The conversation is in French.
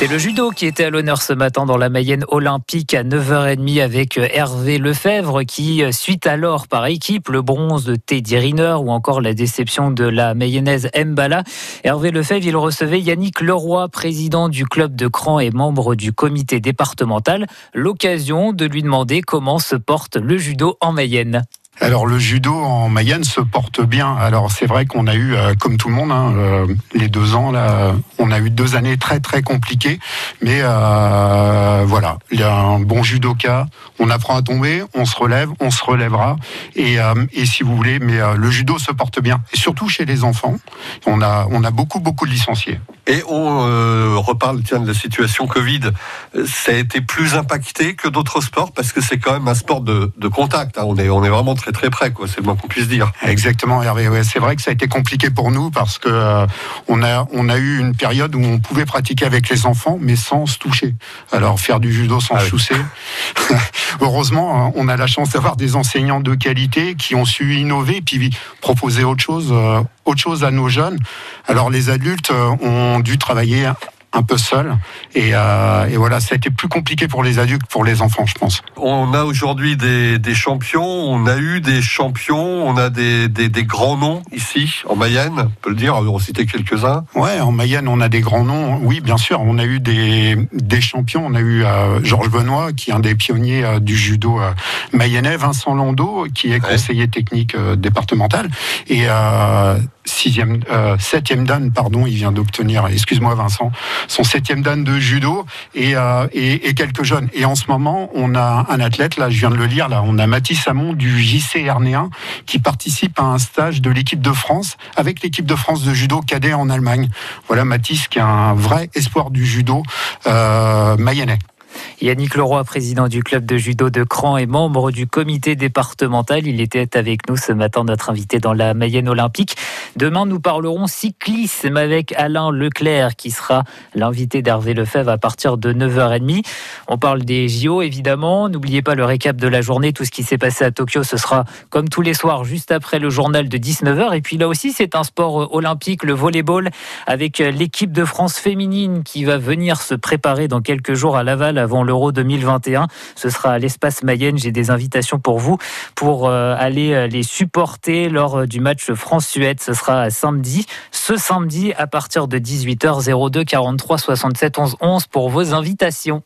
C'est le judo qui était à l'honneur ce matin dans la Mayenne olympique à 9h30 avec euh, Hervé Lefebvre qui euh, suit alors par équipe le bronze de Teddy Riner ou encore la déception de la mayonnaise Mbala. Hervé Lefebvre, il recevait Yannick Leroy, président du club de Cran et membre du comité départemental, l'occasion de lui demander comment se porte le judo en Mayenne. Alors le judo en Mayenne se porte bien. Alors c'est vrai qu'on a eu, euh, comme tout le monde, hein, euh, les deux ans là, on a eu deux années très très compliquées. Mais euh, voilà, il y a un bon judoka. On apprend à tomber, on se relève, on se relèvera. Et, si vous voulez, mais le judo se porte bien. Et surtout chez les enfants, on a on a beaucoup beaucoup de licenciés. Et on reparle tiens, de la situation Covid. Ça a été plus impacté que d'autres sports parce que c'est quand même un sport de, de contact. Hein. On est on est vraiment très très près, quoi. C'est le moins qu'on puisse dire. Exactement, Hervé. Ouais, c'est vrai que ça a été compliqué pour nous parce que euh, on a on a eu une période où on pouvait pratiquer avec les enfants, mais sans se toucher. Alors faire du judo sans ah se toucher. Heureusement, hein, on a la chance d'avoir des enseignants de qualité qui ont su innover et puis proposer autre chose, euh, autre chose à nos jeunes. Alors les adultes euh, ont dû travailler un peu seul. Et, euh, et, voilà, ça a été plus compliqué pour les adultes que pour les enfants, je pense. On a aujourd'hui des, des, champions, on a eu des champions, on a des, des, des, grands noms ici, en Mayenne, on peut le dire, on va citer quelques-uns. Ouais, en Mayenne, on a des grands noms, oui, bien sûr. On a eu des, champions, on a eu euh, Georges Benoît, qui est un des pionniers euh, du judo mayennais, Vincent Landau, qui est conseiller technique départemental, et sixième, septième dan, pardon, il vient d'obtenir, excuse-moi Vincent, son septième dan de judo euh, et, et, quelques jeunes. Et en ce moment, on a un athlète, là, je viens de le lire, là, on a Mathis Hamon du JC Hernéen qui participe à un stage de l'équipe de France avec l'équipe de France de judo cadet en Allemagne. Voilà Mathis qui est un vrai espoir du judo euh. Yannick Leroy, président du club de judo de Cran et membre du comité départemental. Il était avec nous ce matin, notre invité dans la Mayenne olympique. Demain, nous parlerons cyclisme avec Alain Leclerc, qui sera l'invité d'Hervé Lefebvre à partir de 9h30. On parle des JO, évidemment. N'oubliez pas le récap de la journée. Tout ce qui s'est passé à Tokyo, ce sera comme tous les soirs, juste après le journal de 19h. Et puis là aussi, c'est un sport olympique, le volleyball, avec l'équipe de France féminine qui va venir se préparer dans quelques jours à Laval avant l'Euro 2021. Ce sera à l'espace Mayenne. J'ai des invitations pour vous pour euh, aller euh, les supporter lors euh, du match France-Suède. Ce sera samedi, ce samedi à partir de 18h 02 43 67 11 11 pour vos invitations.